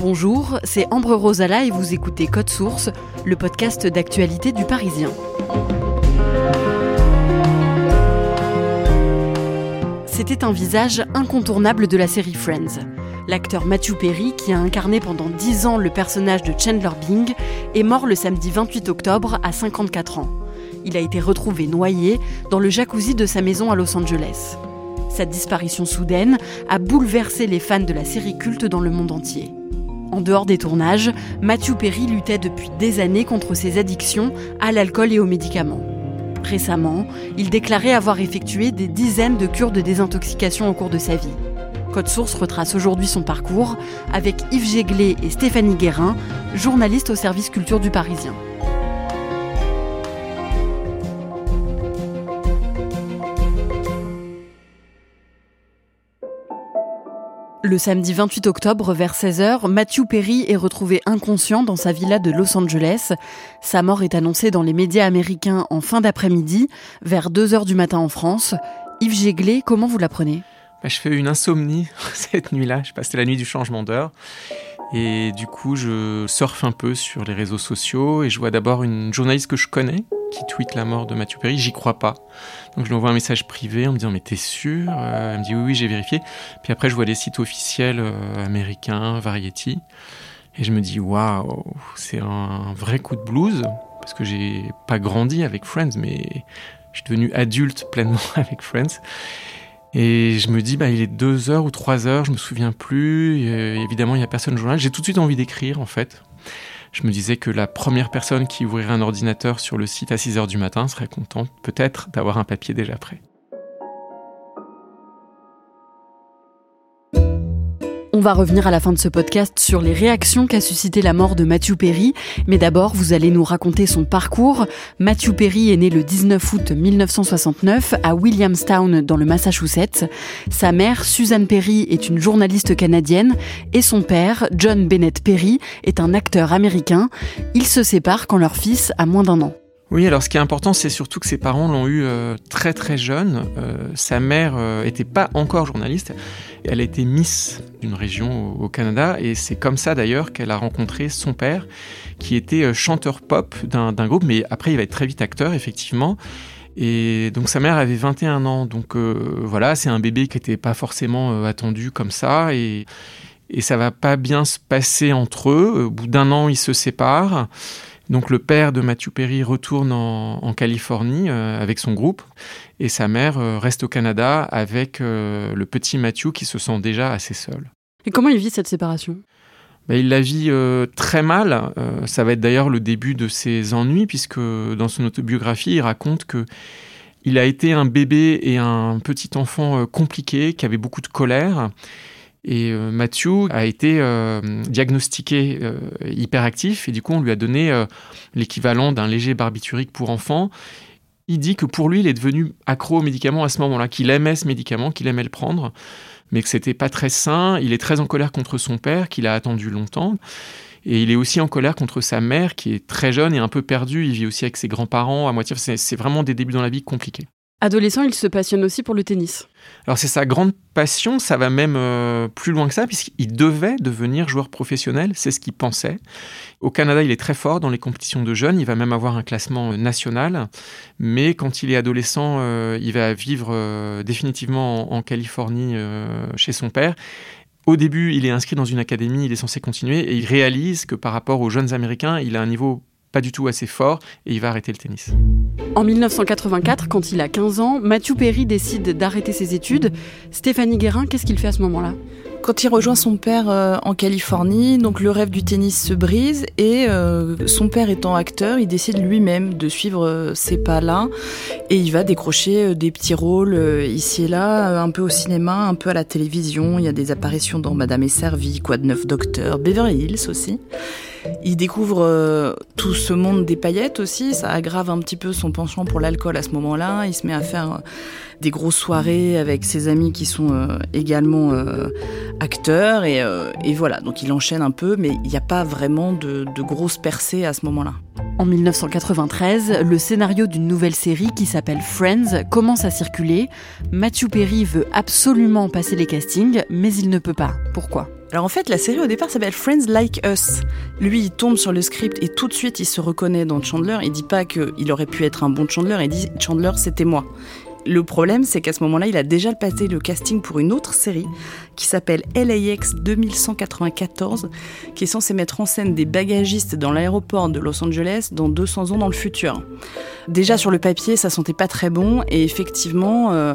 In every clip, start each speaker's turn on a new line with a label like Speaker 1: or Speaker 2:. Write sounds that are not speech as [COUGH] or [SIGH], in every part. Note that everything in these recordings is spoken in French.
Speaker 1: Bonjour, c'est Ambre Rosala et vous écoutez Code Source, le podcast d'actualité du Parisien. C'était un visage incontournable de la série Friends. L'acteur Matthew Perry, qui a incarné pendant 10 ans le personnage de Chandler Bing, est mort le samedi 28 octobre à 54 ans. Il a été retrouvé noyé dans le jacuzzi de sa maison à Los Angeles. Sa disparition soudaine a bouleversé les fans de la série culte dans le monde entier. En dehors des tournages, Matthew Perry luttait depuis des années contre ses addictions à l'alcool et aux médicaments. Récemment, il déclarait avoir effectué des dizaines de cures de désintoxication au cours de sa vie. Code Source retrace aujourd'hui son parcours avec Yves Jéglé et Stéphanie Guérin, journalistes au service culture du Parisien. Le samedi 28 octobre, vers 16h, Matthew Perry est retrouvé inconscient dans sa villa de Los Angeles. Sa mort est annoncée dans les médias américains en fin d'après-midi, vers 2h du matin en France. Yves Jéglé, comment vous l'apprenez?
Speaker 2: Bah, Je fais une insomnie [LAUGHS] cette nuit-là. Je passais la nuit du changement d'heure. Et du coup, je surfe un peu sur les réseaux sociaux et je vois d'abord une journaliste que je connais qui tweet la mort de Mathieu Perry. J'y crois pas. Donc je lui envoie un message privé en me disant mais t'es sûr euh, Elle me dit oui oui j'ai vérifié. Puis après je vois les sites officiels euh, américains, Variety, et je me dis waouh c'est un vrai coup de blues parce que j'ai pas grandi avec Friends mais je suis devenu adulte pleinement [LAUGHS] avec Friends. Et je me dis, bah, il est deux heures ou trois heures, je me souviens plus. évidemment, il n'y a personne au journal. J'ai tout de suite envie d'écrire, en fait. Je me disais que la première personne qui ouvrirait un ordinateur sur le site à 6 heures du matin serait contente, peut-être, d'avoir un papier déjà prêt.
Speaker 1: On va revenir à la fin de ce podcast sur les réactions qu'a suscité la mort de Matthew Perry, mais d'abord vous allez nous raconter son parcours. Matthew Perry est né le 19 août 1969 à Williamstown dans le Massachusetts. Sa mère, Suzanne Perry, est une journaliste canadienne et son père, John Bennett Perry, est un acteur américain. Ils se séparent quand leur fils a moins d'un an.
Speaker 2: Oui, alors ce qui est important, c'est surtout que ses parents l'ont eu euh, très très jeune. Euh, sa mère n'était euh, pas encore journaliste. Elle a été Miss d'une région au, Canada et c'est comme ça d'ailleurs qu'elle a rencontré son père, qui était chanteur pop d'un groupe, mais après il va être très vite acteur, effectivement. Et donc sa mère avait 21 ans, donc voilà, c'est un bébé qui n'était pas forcément attendu comme ça et, et ça va pas bien se passer entre eux. Au bout d'un an, ils se séparent. Donc le père de Matthew Perry retourne en, Californie euh, avec son groupe et sa mère euh, reste au Canada avec euh, le petit Matthew qui se sent déjà assez seul.
Speaker 1: Et comment il vit cette séparation?
Speaker 2: Ben, il la vit très mal. ça va être d'ailleurs le début de ses ennuis, puisque dans son autobiographie, il raconte que il a été un bébé et un petit enfant compliqué, qui avait beaucoup de colère. Et euh, Mathieu a été euh, diagnostiqué euh, hyperactif et du coup on lui a donné l'équivalent d'un léger barbiturique pour enfants. Il dit que pour lui il est devenu accro au médicament à ce moment-là, qu'il aimait ce médicament, qu'il aimait le prendre, mais que c'était pas très sain. Il est très en colère contre son père, qu'il a attendu longtemps. Et il est aussi en colère contre sa mère, qui est très jeune et un peu perdue. Il vit aussi avec ses grands-parents à moitié. C'est vraiment des débuts dans la vie compliqués.
Speaker 1: Adolescent, il se passionne aussi pour le tennis.
Speaker 2: Alors c'est sa grande passion, ça va même euh, plus loin que ça, puisqu'il devait devenir joueur professionnel, c'est ce qu'il pensait. Au Canada, il est très fort dans les compétitions de jeunes, il va même avoir un classement euh, national, mais quand il est adolescent, euh, il va vivre définitivement en, Californie chez son père. Au début, il est inscrit dans une académie, il est censé continuer, et il réalise que par rapport aux jeunes Américains, il a un niveau pas du tout assez fort et il va arrêter le tennis.
Speaker 1: En 1984, quand il a 15 ans, Matthew Perry décide d'arrêter ses études. Stéphanie Guérin, qu'est-ce qu'il fait à ce moment-là?
Speaker 3: Quand il rejoint son père euh, en Californie, donc le rêve du tennis se brise et euh, son père étant acteur, il décide lui-même de suivre euh, ces pas-là et il va décrocher des petits rôles ici et là, un peu au cinéma, un peu à la télévision. Il y a des apparitions dans Madame est servie, Quoi de neuf docteur, Beverly Hills aussi. Il découvre euh, tout ce monde des paillettes aussi, ça aggrave un petit peu son penchant pour l'alcool à ce moment-là. Il se met à faire euh, des grosses soirées avec ses amis qui sont euh, également acteurs et, voilà, donc il enchaîne un peu, mais il n'y a pas vraiment de, de grosses percées à ce moment-là.
Speaker 1: En 1993, le scénario d'une nouvelle série qui s'appelle Friends commence à circuler. Matthew Perry veut absolument passer les castings, mais il ne peut pas. Pourquoi?
Speaker 3: Alors en fait, la série au départ s'appelle Friends Like Us. Lui, il tombe sur le script et tout de suite, il se reconnaît dans Chandler. Il dit pas qu'il aurait pu être un bon Chandler, il dit Chandler, c'était moi. Le problème, c'est qu'à ce moment-là, il a déjà passé le casting pour une autre série qui s'appelle LAX 2194, qui est censée mettre en scène des bagagistes dans l'aéroport de Los Angeles dans 200 ans dans le futur. Déjà sur le papier, ça sentait pas très bon et effectivement, euh,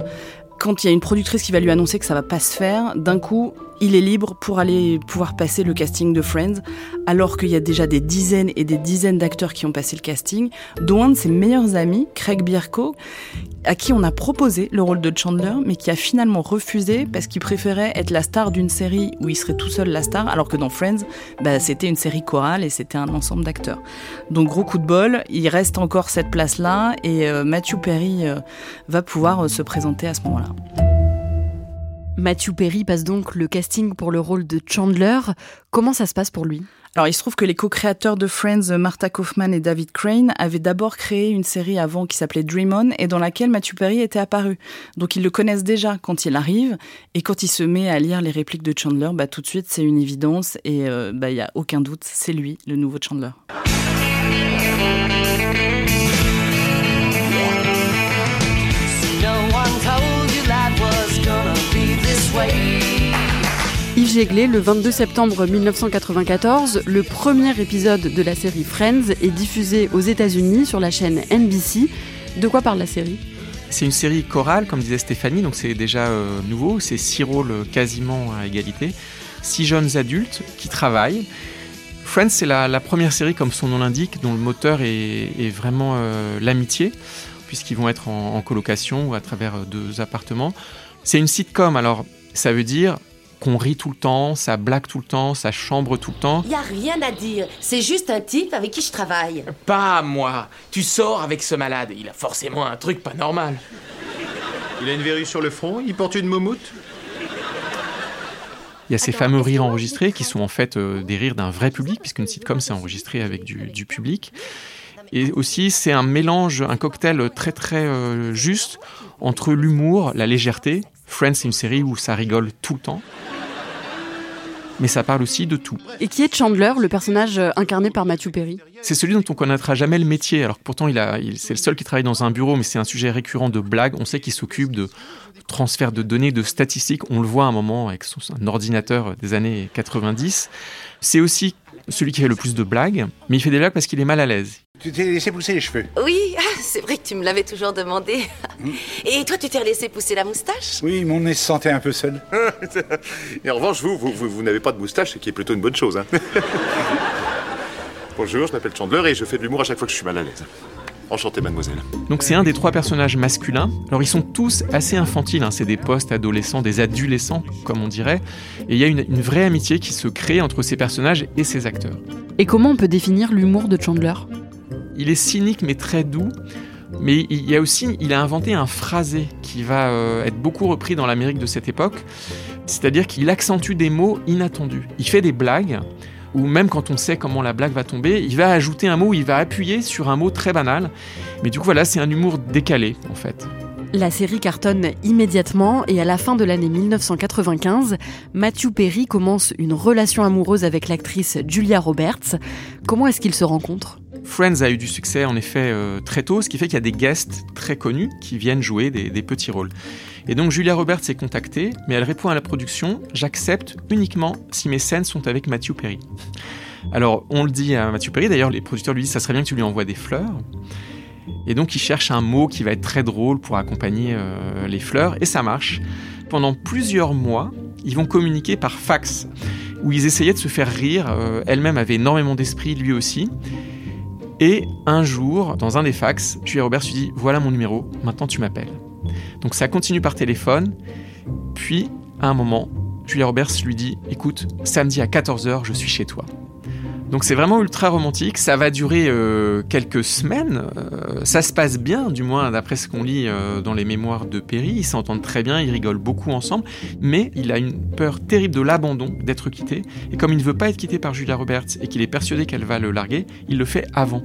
Speaker 3: quand il y a une productrice qui va lui annoncer que ça va pas se faire, d'un coup, il est libre pour aller pouvoir passer le casting de Friends, alors qu'il y a déjà des dizaines et des dizaines d'acteurs qui ont passé le casting, dont un de ses meilleurs amis, Craig Bierko, à qui on a proposé le rôle de Chandler, mais qui a finalement refusé parce qu'il préférait être la star d'une série où il serait tout seul la star, alors que dans Friends, bah, c'était une série chorale et c'était un ensemble d'acteurs. Donc gros coup de bol, il reste encore cette place-là et euh, Matthew Perry euh, va pouvoir euh, se présenter à ce moment-là.
Speaker 1: Matthew Perry passe donc le casting pour le rôle de Chandler. Comment ça se passe pour lui?
Speaker 3: Alors, il se trouve que les co-créateurs de Friends, Martha Kaufman et David Crane, avaient d'abord créé une série avant qui s'appelait Dream On et dans laquelle Matthew Perry était apparu. Donc, ils le connaissent déjà quand il arrive et quand il se met à lire les répliques de Chandler, bah, tout de suite, c'est une évidence et euh, bah, il n'y a aucun doute, c'est lui, le nouveau Chandler.
Speaker 1: Yves Jéglé, le 22 septembre 1994, le premier épisode de la série Friends est diffusé aux États-Unis sur la chaîne NBC. De quoi parle la série?
Speaker 2: C'est une série chorale, comme disait Stéphanie, donc c'est déjà euh, nouveau. C'est six rôles quasiment à égalité. Six jeunes adultes qui travaillent. Friends, c'est la, première série, comme son nom l'indique, dont le moteur est, vraiment euh, l'amitié, puisqu'ils vont être en, en, colocation ou à travers euh, deux appartements. C'est une sitcom, alors ça veut dire qu'on rit tout le temps, ça blague tout le temps, ça chambre tout le temps.
Speaker 4: Y a rien à dire, c'est juste un type avec qui je travaille.
Speaker 5: Pas moi. Tu sors avec ce malade, il a forcément un truc pas normal.
Speaker 6: Il a une verrue sur le front, il porte une moumoute.
Speaker 2: Il y a ces fameux rires enregistrés qui sont en fait euh, des rires d'un vrai public, puisqu'une sitcom c'est enregistré avec du, public. Et aussi, c'est un mélange, un cocktail très très euh, juste entre l'humour, la légèreté. Friends, c'est une série où ça rigole tout le temps mais ça parle aussi de tout.
Speaker 1: Et qui est Chandler, le personnage euh, incarné par Matthew Perry
Speaker 2: C'est celui dont on connaîtra jamais le métier. Alors pourtant, il a, c'est le seul qui travaille dans un bureau, mais c'est un sujet récurrent de blagues. On sait qu'il s'occupe de transfert de données, de statistiques. On le voit à un moment avec son ordinateur des années 90. C'est aussi celui qui fait le plus de blagues, mais il fait des blagues parce qu'il est mal à l'aise.
Speaker 6: Tu t'es laissé pousser les cheveux
Speaker 4: Oui, vrai [LAUGHS] que tu me l'avais toujours demandé. Hmm. Et toi, tu t'es laissé pousser la moustache?
Speaker 6: Oui, mon nez se sentait un peu seul. [LAUGHS]
Speaker 7: Et en revanche, vous, vous, n'avez pas de moustache, ce qui est plutôt une bonne chose. Hein. [LAUGHS] Bonjour, je m'appelle Chandler et je fais de l'humour à chaque fois que je suis mal à l'aise. Enchanté, mademoiselle.
Speaker 2: Donc c'est un des trois personnages masculins. Alors ils sont tous assez infantiles, hein. c'est des post-adolescents, des adolescents, comme on dirait. Et il y a une, une, vraie amitié qui se crée entre ces personnages et ces acteurs.
Speaker 1: Et comment on peut définir l'humour de Chandler?
Speaker 2: Il est cynique mais très doux. Mais il y a aussi, a inventé un phrasé qui va euh, être beaucoup repris dans l'Amérique de cette époque. C'est-à-dire qu'il accentue des mots inattendus. Il fait des blagues ou même quand on sait comment la blague va tomber, il va ajouter un mot, il va appuyer sur un mot très banal. Mais du coup, voilà, c'est un humour décalé, en fait.
Speaker 1: La série cartonne immédiatement et à la fin de l'année 1995, Matthew Perry commence une relation amoureuse avec l'actrice Julia Roberts. Comment est-ce qu'ils se rencontrent
Speaker 2: Friends a eu du succès en effet euh, très tôt, ce qui fait qu'il y a des guests très connus qui viennent jouer des, petits rôles. Et donc Julia Roberts est contactée, mais elle répond à la production J'accepte uniquement si mes scènes sont avec Matthew Perry. Alors on le dit à Matthew Perry, d'ailleurs les producteurs lui disent Ça serait bien que tu lui envoies des fleurs. Et donc il cherche un mot qui va être très drôle pour accompagner euh, les fleurs, et ça marche. Pendant plusieurs mois, ils vont communiquer par fax, où ils essayaient de se faire rire. Euh, Elle-même avait énormément d'esprit, lui aussi. Et un jour, dans un des fax, Julia Roberts lui dit Voilà mon numéro, maintenant tu m'appelles. Donc ça continue par téléphone, puis à un moment, Julia Roberts lui dit Écoute, samedi à 14h, je suis chez toi. Donc c'est vraiment ultra romantique, ça va durer euh, quelques semaines, euh, ça se passe bien, du moins d'après ce qu'on lit euh, dans les mémoires de Perry, ils s'entendent très bien, ils rigolent beaucoup ensemble, mais il a une peur terrible de l'abandon, d'être quitté, et comme il ne veut pas être quitté par Julia Roberts et qu'il est persuadé qu'elle va le larguer, il le fait avant.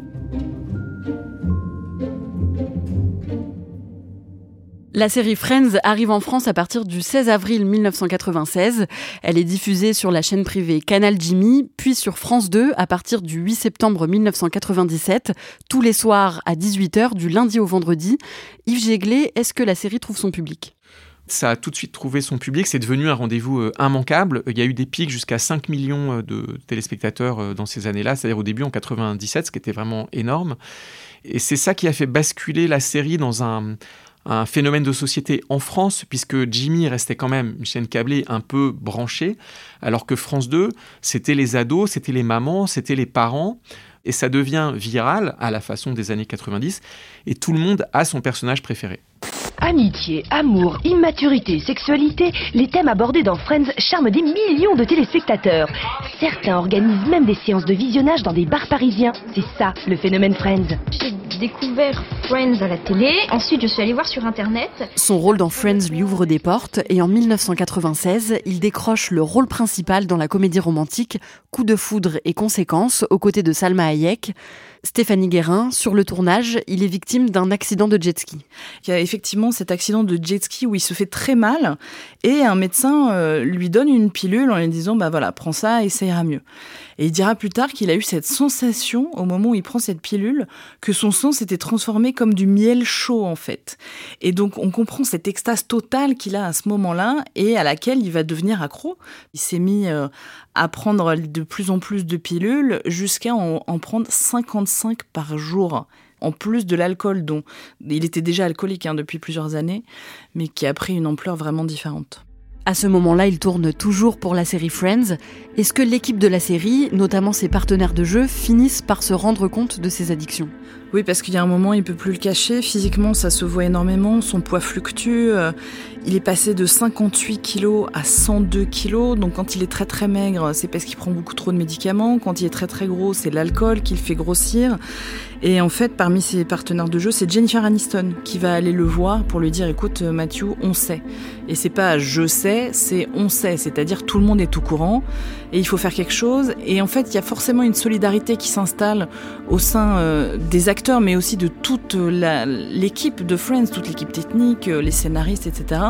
Speaker 1: La série Friends arrive en France à partir du 16 avril 1996. Elle est diffusée sur la chaîne privée Canal Jimmy, puis sur France 2 à partir du 8 septembre 1997, tous les soirs à 18h du lundi au vendredi. Yves Jéglé, est-ce que la série trouve son public?
Speaker 2: Ça a tout de suite trouvé son public, c'est devenu un rendez-vous euh, immanquable. Il y a eu des pics jusqu'à 5 millions euh, de téléspectateurs euh, dans ces années-là, c'est-à-dire au début en 97, ce qui était vraiment énorme. Et c'est ça qui a fait basculer la série dans un, un phénomène de société en France, puisque Jimmy restait quand même une chaîne câblée un peu branchée, alors que France 2, c'était les ados, c'était les mamans, c'était les parents, et ça devient viral à la façon des années 90, et tout le monde a son personnage préféré.
Speaker 8: Amitié, amour, immaturité, sexualité, les thèmes abordés dans Friends charment des millions de téléspectateurs. Certains organisent même des séances de visionnage dans des bars parisiens. C'est ça, le phénomène Friends.
Speaker 9: Découvert Friends à la télé, ensuite je suis allée voir sur Internet.
Speaker 1: Son rôle dans Friends lui ouvre des portes et en 1996, il décroche le rôle principal dans la comédie romantique Coup de foudre et conséquences aux côtés de Salma Hayek. Stéphanie Guérin, sur le tournage, il est victime d'un accident de jet ski.
Speaker 3: Il y a effectivement cet accident de jet ski où il se fait très mal et un médecin euh, lui donne une pilule en lui disant bah voilà, prends ça et ça ira mieux. Et il dira plus tard qu'il a eu cette sensation au moment où il prend cette pilule que son sang s'était transformé comme du miel chaud en fait. Et donc on comprend cette extase totale qu'il a à ce moment-là et à laquelle il va devenir accro. Il s'est mis euh, à prendre de plus en plus de pilules jusqu'à en, en prendre 55 par jour en plus de l'alcool dont il était déjà alcoolique hein, depuis plusieurs années, mais qui a pris une ampleur vraiment différente.
Speaker 1: À ce moment-là, il tourne toujours pour la série Friends. Est-ce que l'équipe de la série, notamment ses partenaires de jeu, finissent par se rendre compte de ses addictions?
Speaker 3: Oui, parce qu'il y a un moment, il peut plus le cacher. Physiquement, ça se voit énormément. Son poids fluctue. Euh, il est passé de 58 kilos à 102 kilos. Donc, quand il est très très maigre, c'est parce qu'il prend beaucoup trop de médicaments. Quand il est très très gros, c'est l'alcool qui le fait grossir. Et en fait, parmi ses partenaires de jeu, c'est Jennifer Aniston qui va aller le voir pour lui dire écoute, Matthew, on sait. Et c'est pas je sais, c'est on sait. C'est-à-dire tout le monde est au courant et il faut faire quelque chose. Et en fait, il y a forcément une solidarité qui s'installe au sein euh, des acteurs, mais aussi de toute l'équipe de Friends, toute l'équipe technique, euh, les scénaristes, etc.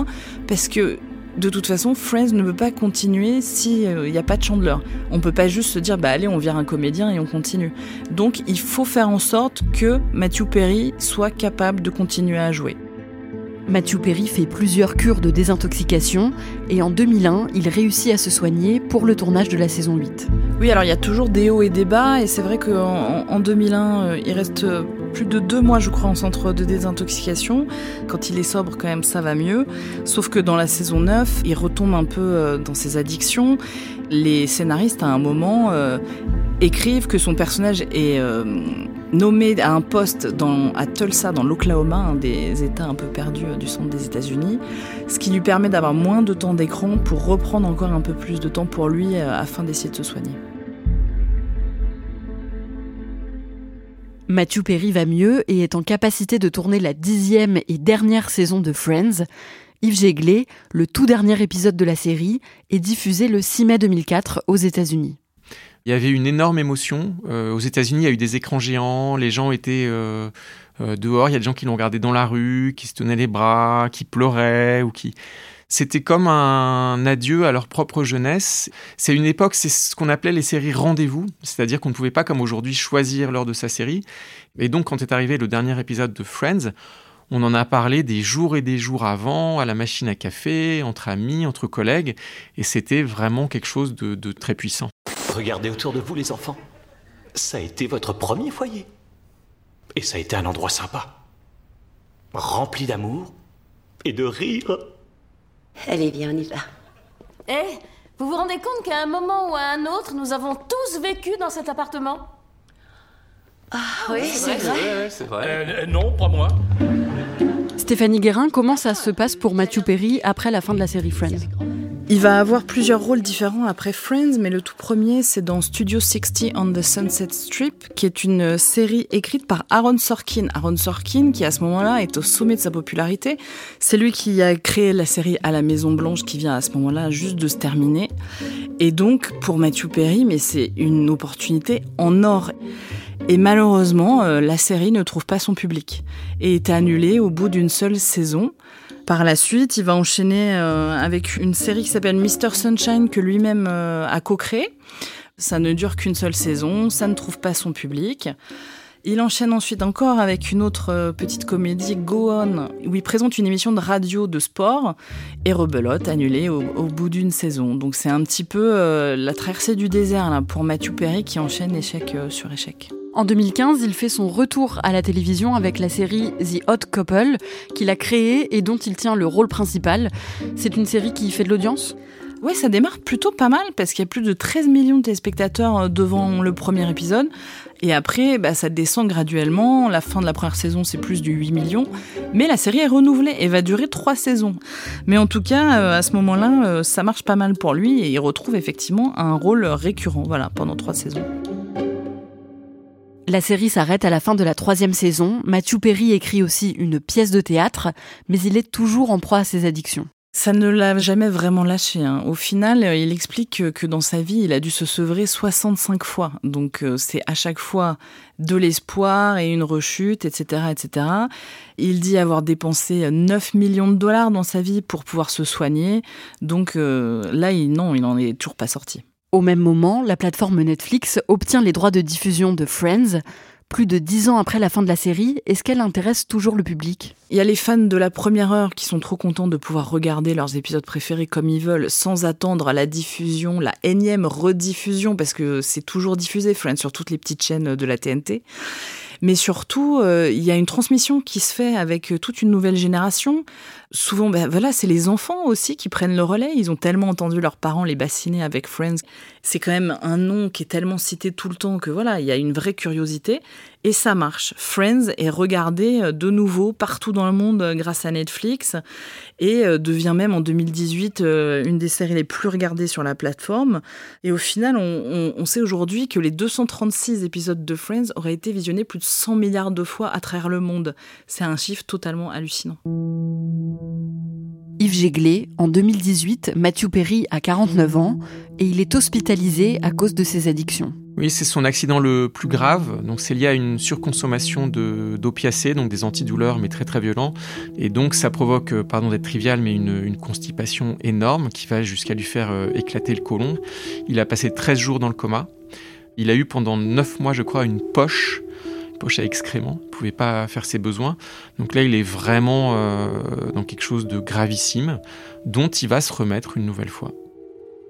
Speaker 3: Parce que de toute façon, Friends ne peut pas continuer s'il n'y a pas de Chandler. On ne peut pas juste se dire, bah allez, on vire un comédien et on continue. Donc il faut faire en sorte que Matthew Perry soit capable de continuer à jouer.
Speaker 1: Matthew Perry fait plusieurs cures de désintoxication et en 2001, il réussit à se soigner pour le tournage de la saison 8.
Speaker 3: Oui, alors il y a toujours des hauts et des bas et c'est vrai qu'en en 2001, euh, il reste plus de deux mois, je crois, en centre de désintoxication. Quand il est sobre, quand même, ça va mieux. Sauf que dans la saison 9, il retombe un peu euh, dans ses addictions. Les scénaristes, à un moment, euh, écrivent que son personnage est nommé à un poste à Tulsa, dans l'Oklahoma, un des États un peu perdus du centre des États-Unis, ce qui lui permet d'avoir moins de temps d'écran pour reprendre encore un peu plus de temps pour lui euh, afin d'essayer de se soigner.
Speaker 1: Matthew Perry va mieux et est en capacité de tourner la dixième et dernière saison de Friends. Yves Jéglé, le tout dernier épisode de la série, est diffusé le 6 mai 2004 aux États-Unis.
Speaker 2: Il y avait une énorme émotion. Euh, aux États-Unis, il y a eu des écrans géants, les gens étaient euh, euh, dehors, il y a des gens qui l'ont regardé dans la rue, qui se tenaient les bras, qui pleuraient ou qui. C'était comme un adieu à leur propre jeunesse. C'est une époque, c'est ce qu'on appelait les séries rendez-vous, c'est-à-dire qu'on ne pouvait pas, comme aujourd'hui, choisir l'heure de sa série. Et donc, quand est arrivé le dernier épisode de Friends, on en a parlé des jours et des jours avant, à la machine à café, entre amis, entre collègues, et c'était vraiment quelque chose de, de très puissant.
Speaker 10: Regardez autour de vous, les enfants. Ça a été votre premier foyer. Et ça a été un endroit sympa. Rempli d'amour et de rire.
Speaker 4: Allez, viens, on y va.
Speaker 11: Eh, vous vous rendez compte qu'à un moment ou à un autre, nous avons tous vécu dans cet appartement?
Speaker 4: Ah oui, c'est vrai.
Speaker 5: c'est vrai.
Speaker 10: Euh, non, pas moi.
Speaker 1: Stéphanie Guérin, comment ça se passe pour Matthew Perry après la fin de la série Friends?
Speaker 3: Il va avoir plusieurs rôles différents après Friends, mais le tout premier, c'est dans Studio 60 on the Sunset Strip, qui est une série écrite par Aaron Sorkin. Aaron Sorkin, qui à ce moment-là est au sommet de sa popularité. C'est lui qui a créé la série À la Maison Blanche, qui vient à ce moment-là juste de se terminer. Et donc, pour Matthew Perry, mais c'est une opportunité en or. Et malheureusement, euh, la série ne trouve pas son public et est annulée au bout d'une seule saison. Par la suite, il va enchaîner euh, avec une série qui s'appelle Mr. Sunshine que lui-même euh, a co-créé. Ça ne dure qu'une seule saison, ça ne trouve pas son public. Il enchaîne ensuite encore avec une autre petite comédie, Go On, où il présente une émission de radio de sport et rebelote, annulée au, bout d'une saison. Donc c'est un petit peu la traversée du désert là, pour Matthew Perry qui enchaîne échec sur échec.
Speaker 1: En 2015, il fait son retour à la télévision avec la série The Hot Couple, qu'il a créée et dont il tient le rôle principal. C'est une série qui fait de l'audience?
Speaker 3: Ouais, ça démarre plutôt pas mal parce qu'il y a plus de 13 millions de téléspectateurs euh, devant le premier épisode. Et après, bah, ça descend graduellement. La fin de la première saison, c'est plus de 8 millions. Mais la série est renouvelée et va durer 3 saisons. Mais en tout cas, euh, à ce moment-là, euh, ça marche pas mal pour lui et il retrouve effectivement un rôle récurrent voilà, pendant 3 saisons.
Speaker 1: La série s'arrête à la fin de la troisième saison. Matthew Perry écrit aussi une pièce de théâtre, mais il est toujours en proie à ses addictions.
Speaker 3: Ça ne l'a jamais vraiment lâché. hein. Au final, euh, il explique que, dans sa vie, il a dû se sevrer 65 fois. Donc euh, c'est à chaque fois de l'espoir et une rechute, etc., etc. Il dit avoir dépensé 9 millions de dollars dans sa vie pour pouvoir se soigner. Donc euh, là, non, il n'en est toujours pas sorti.
Speaker 1: Au même moment, la plateforme Netflix obtient les droits de diffusion de Friends. Plus de dix ans après la fin de la série, est-ce qu'elle intéresse toujours le public?
Speaker 3: Il y a les fans de la première heure qui sont trop contents de pouvoir regarder leurs épisodes préférés comme ils veulent, sans attendre la diffusion, la énième rediffusion, parce que c'est toujours diffusé, Friends, sur toutes les petites chaînes de la TNT. Mais surtout, euh, il y a une transmission qui se fait avec toute une nouvelle génération. Souvent, ben voilà, c'est les enfants aussi qui prennent le relais. Ils ont tellement entendu leurs parents les bassiner avec Friends. C'est quand même un nom qui est tellement cité tout le temps que voilà, il y a une vraie curiosité. Et ça marche. Friends est regardé de nouveau partout dans le monde grâce à Netflix et euh, devient même en 2018 euh, une des séries les plus regardées sur la plateforme. Et au final, on- on sait aujourd'hui que les 236 épisodes de Friends auraient été visionnés plus de 100 milliards de fois à travers le monde. C'est un chiffre totalement hallucinant.
Speaker 1: Yves Jéglé, en 2018, Matthew Perry a 49 ans et il est hospitalisé à cause de ses addictions.
Speaker 2: Oui, c'est son accident le plus grave. Donc, c'est lié à une surconsommation d'opiacés, donc des antidouleurs, mais très très violents. Et donc, ça provoque, euh, pardon d'être trivial, mais une, une constipation énorme qui va jusqu'à lui faire euh, éclater le côlon. Il a passé 13 jours dans le coma. Il a eu pendant 9 mois, je crois, une poche, poche à excréments. Il ne pouvait pas faire ses besoins. Donc là, il est vraiment euh, dans quelque chose de gravissime, dont il va se remettre une nouvelle fois.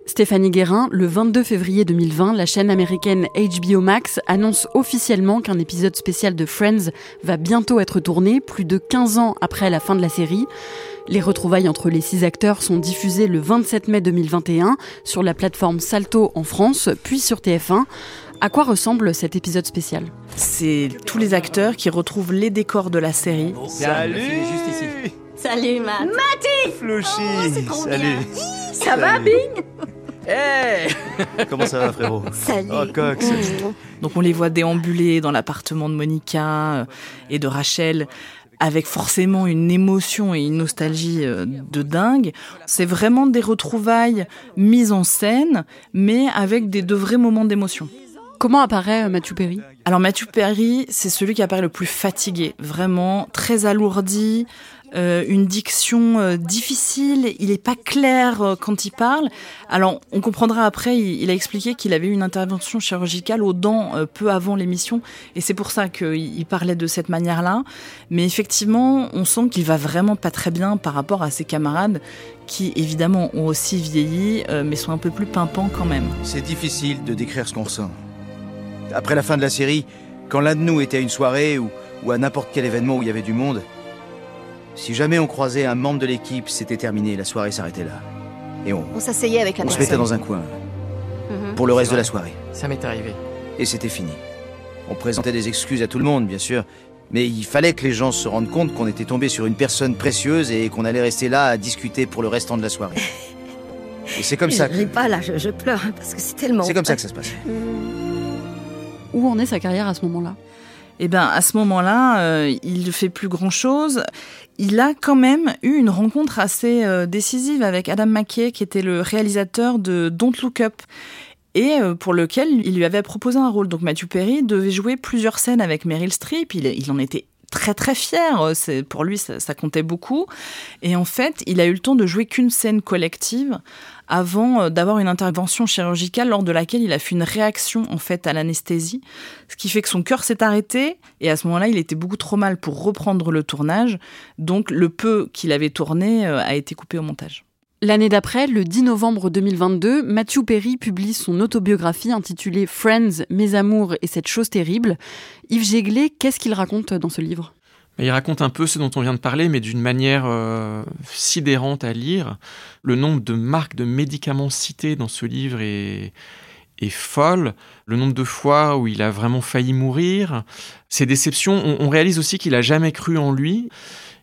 Speaker 1: Stéphanie Guérin, le 22 février 2020, la chaîne américaine HBO Max annonce officiellement qu'un épisode spécial de Friends va bientôt être tourné, plus de 15 ans après la fin de la série. Les retrouvailles entre les six acteurs sont diffusées le 27 mai 2021 sur la plateforme Salto en France, puis sur TF1. À quoi ressemble cet épisode spécial?
Speaker 3: C'est tous les acteurs qui retrouvent les décors de la série.
Speaker 5: Salut juste ici.
Speaker 11: Salut, Matt.
Speaker 12: Matty
Speaker 13: Flouchy Salut
Speaker 12: Ça va, Bing?
Speaker 5: Hey
Speaker 13: Comment ça va, frérot?
Speaker 12: Salut.
Speaker 13: Oh, Cox
Speaker 3: Donc on les voit déambuler dans l'appartement de Monica euh, et de Rachel. avec forcément une émotion et une nostalgie euh, de dingue. C'est vraiment des retrouvailles mises en scène, mais avec des de vrais moments d'émotion.
Speaker 1: Comment apparaît euh, Matthew Perry?
Speaker 3: Alors Matthew Perry, c'est celui qui apparaît le plus fatigué, vraiment très alourdi, euh, une diction euh, difficile, il n'est pas clair euh, quand il parle. Alors, on comprendra après, il, il a expliqué qu'il avait eu une intervention chirurgicale aux dents euh, peu avant l'émission, et c'est pour ça qu'il il parlait de cette manière-là. Mais effectivement, on sent qu'il va vraiment pas très bien par rapport à ses camarades, qui évidemment ont aussi vieilli, euh, mais sont un peu plus pimpants quand même.
Speaker 14: C'est difficile de décrire ce qu'on ressent. Après la fin de la série, quand l'un de nous était à une soirée ou, ou à n'importe quel événement où il y avait du monde, si jamais on croisait un membre de l'équipe, c'était terminé, la soirée s'arrêtait là. Et on,
Speaker 12: On s'asseyait avec la
Speaker 14: on se mettait dans un coin
Speaker 12: Mhm.
Speaker 14: pour le reste de la soirée.
Speaker 5: Ça m'est arrivé.
Speaker 14: Et c'était fini. On présentait des excuses à tout le monde, bien sûr, mais il fallait que les gens se rendent compte qu'on était tombé sur une personne précieuse et qu'on allait rester là à discuter pour le restant de la soirée. [LAUGHS] Et c'est comme ça
Speaker 12: Je
Speaker 14: que...
Speaker 12: ris pas là, je, je pleure parce que c'est tellement.
Speaker 14: C'est comme ça que ça se passe.
Speaker 1: Où en est sa carrière à ce moment-là?
Speaker 3: Eh bien, à ce moment-là, euh, il ne fait plus grand-chose. Il a quand même eu une rencontre assez euh, décisive avec Adam McKay, qui était le réalisateur de Don't Look Up, et euh, pour lequel il lui avait proposé un rôle. Donc Matthew Perry devait jouer plusieurs scènes avec Meryl Streep. Il, il en était très très fier. C'est pour lui ça, ça comptait beaucoup. Et en fait, il a eu le temps de jouer qu'une scène collective avant euh, d'avoir une intervention chirurgicale lors de laquelle il a fait une réaction en fait à l'anesthésie, ce qui fait que son cœur s'est arrêté et à ce moment-là, il était beaucoup trop mal pour reprendre le tournage. Donc le peu qu'il avait tourné euh, a été coupé au montage.
Speaker 1: L'année d'après, le 10 novembre 2022, Matthew Perry publie son autobiographie intitulée Friends, Mes amours et cette chose terrible. Yves Jéglé, qu'est-ce qu'il raconte dans ce livre?
Speaker 2: Il raconte un peu ce dont on vient de parler, mais d'une manière euh, sidérante à lire. Le nombre de marques de médicaments cités dans ce livre est, est folle. Le nombre de fois où il a vraiment failli mourir. Ses déceptions, on, on réalise aussi qu'il a jamais cru en lui.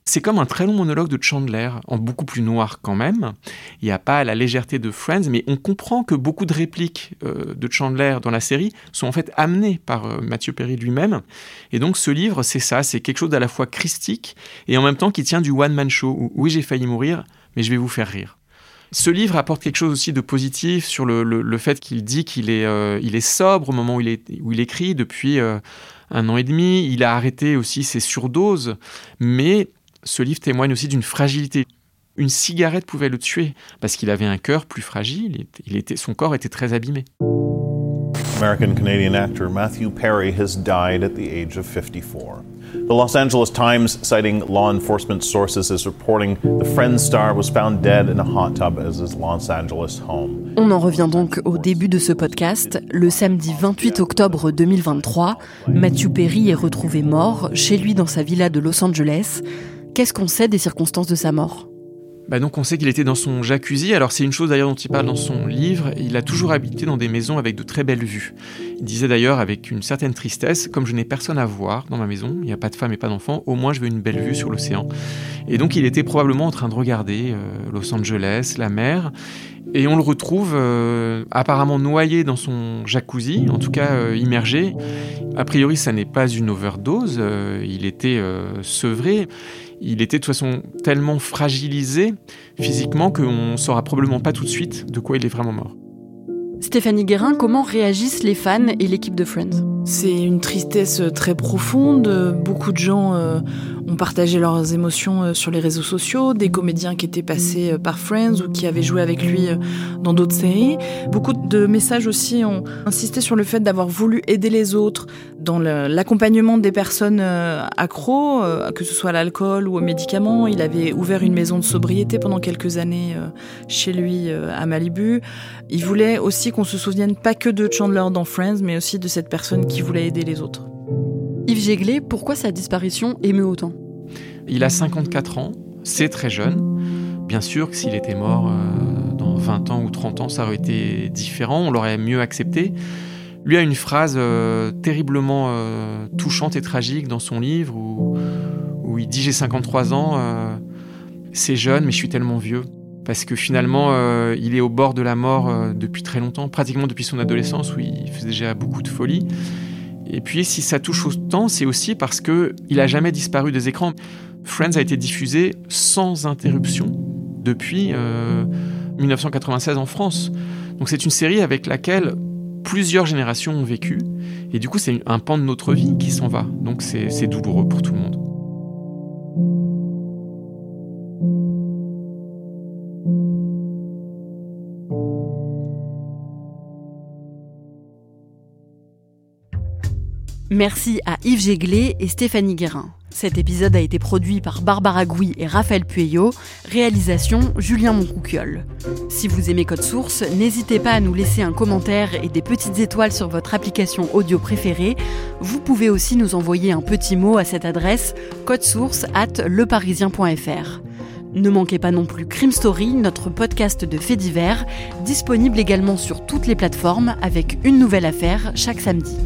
Speaker 2: C'est comme un très long monologue de Chandler, en beaucoup plus noir quand même. Il n'y a pas la légèreté de Friends, mais on comprend que beaucoup de répliques euh, de Chandler dans la série sont en fait amenées par euh, Matthew Perry lui-même. Et donc ce livre, c'est ça, c'est quelque chose d'à la fois christique et en même temps qui tient du one-man show, où oui j'ai failli mourir, mais je vais vous faire rire. Ce livre apporte quelque chose aussi de positif sur le, le, fait qu'il dit qu'il est, euh, est sobre au moment où il, est, où il écrit depuis euh, un an et demi. Il a arrêté aussi ses surdoses, mais ce livre témoigne aussi d'une fragilité. Une cigarette pouvait le tuer parce qu'il avait un cœur plus fragile. Il était, son corps était très abîmé.
Speaker 15: American Canadian actor Matthew Perry has died at the age of 54. The Los Angeles Times, citing law enforcement sources, is reporting the Friends star was found dead in a hot tub at his Los Angeles home.
Speaker 1: On en revient donc au début de ce podcast. Le samedi 28 octobre 2023, Matthew Perry est retrouvé mort chez lui dans sa villa de Los Angeles. Qu'est-ce qu'on sait des circonstances de sa mort?
Speaker 2: Bah donc on sait qu'il était dans son jacuzzi. Alors c'est une chose d'ailleurs dont il parle dans son livre. Il a toujours habité dans des maisons avec de très belles vues. Il disait d'ailleurs avec une certaine tristesse, comme je n'ai personne à voir dans ma maison, il n'y a pas de femme et pas d'enfant, au moins je veux une belle vue sur l'océan. Et donc il était probablement en train de regarder euh, Los Angeles, la mer. Et on le retrouve euh, apparemment noyé dans son jacuzzi, en tout cas euh, immergé. A priori, ça n'est pas une overdose. euh, il était euh, sevré. Il était de toute façon tellement fragilisé physiquement qu'on ne saura probablement pas tout de suite de quoi il est vraiment mort.
Speaker 1: Stéphanie Guérin, comment réagissent les fans et l'équipe de Friends?
Speaker 3: C'est une tristesse très profonde. Beaucoup de gens euh, ont partagé leurs émotions euh, sur les réseaux sociaux, des comédiens qui étaient passés euh, par Friends ou qui avaient joué avec lui euh, dans d'autres séries. Beaucoup de messages aussi ont insisté sur le fait d'avoir voulu aider les autres dans l'accompagnement des personnes euh, accros, euh, que ce soit à l'alcool ou aux médicaments. Il avait ouvert une maison de sobriété pendant quelques années euh, chez lui euh, à Malibu. Il voulait aussi qu'on se souvienne pas que de Chandler dans Friends, mais aussi de cette personne qui voulait aider les autres.
Speaker 1: Yves Jéglé, pourquoi sa disparition émeut autant?
Speaker 2: Il a 54 ans, c'est très jeune. Bien sûr que s'il était mort euh, dans 20 ans ou 30 ans, ça aurait été différent, on l'aurait mieux accepté. Lui a une phrase euh, terriblement euh, touchante et tragique dans son livre où, où il dit J'ai 53 ans, c'est jeune, mais je suis tellement vieux. Parce que finalement, euh, il est au bord de la mort euh, depuis très longtemps, pratiquement depuis son adolescence où il faisait déjà beaucoup de folie. Et puis, si ça touche autant, c'est aussi parce que il a jamais disparu des écrans. Friends a été diffusé sans interruption depuis 1996 en France. Donc c'est une série avec laquelle plusieurs générations ont vécu. Et du coup, c'est un pan de notre vie qui s'en va. Donc c'est douloureux pour tout le monde.
Speaker 1: Merci à Yves Jéglé et Stéphanie Guérin. Cet épisode a été produit par Barbara Gouy et Raphaël Pueyo, réalisation Julien Moncouquiole. Si vous aimez Code Source, n'hésitez pas à nous laisser un commentaire et des petites étoiles sur votre application audio préférée. Vous pouvez aussi nous envoyer un petit mot à cette adresse codesource at leparisien.fr. Ne manquez pas non plus Crime Story, notre podcast de faits divers, disponible également sur toutes les plateformes avec une nouvelle affaire chaque samedi.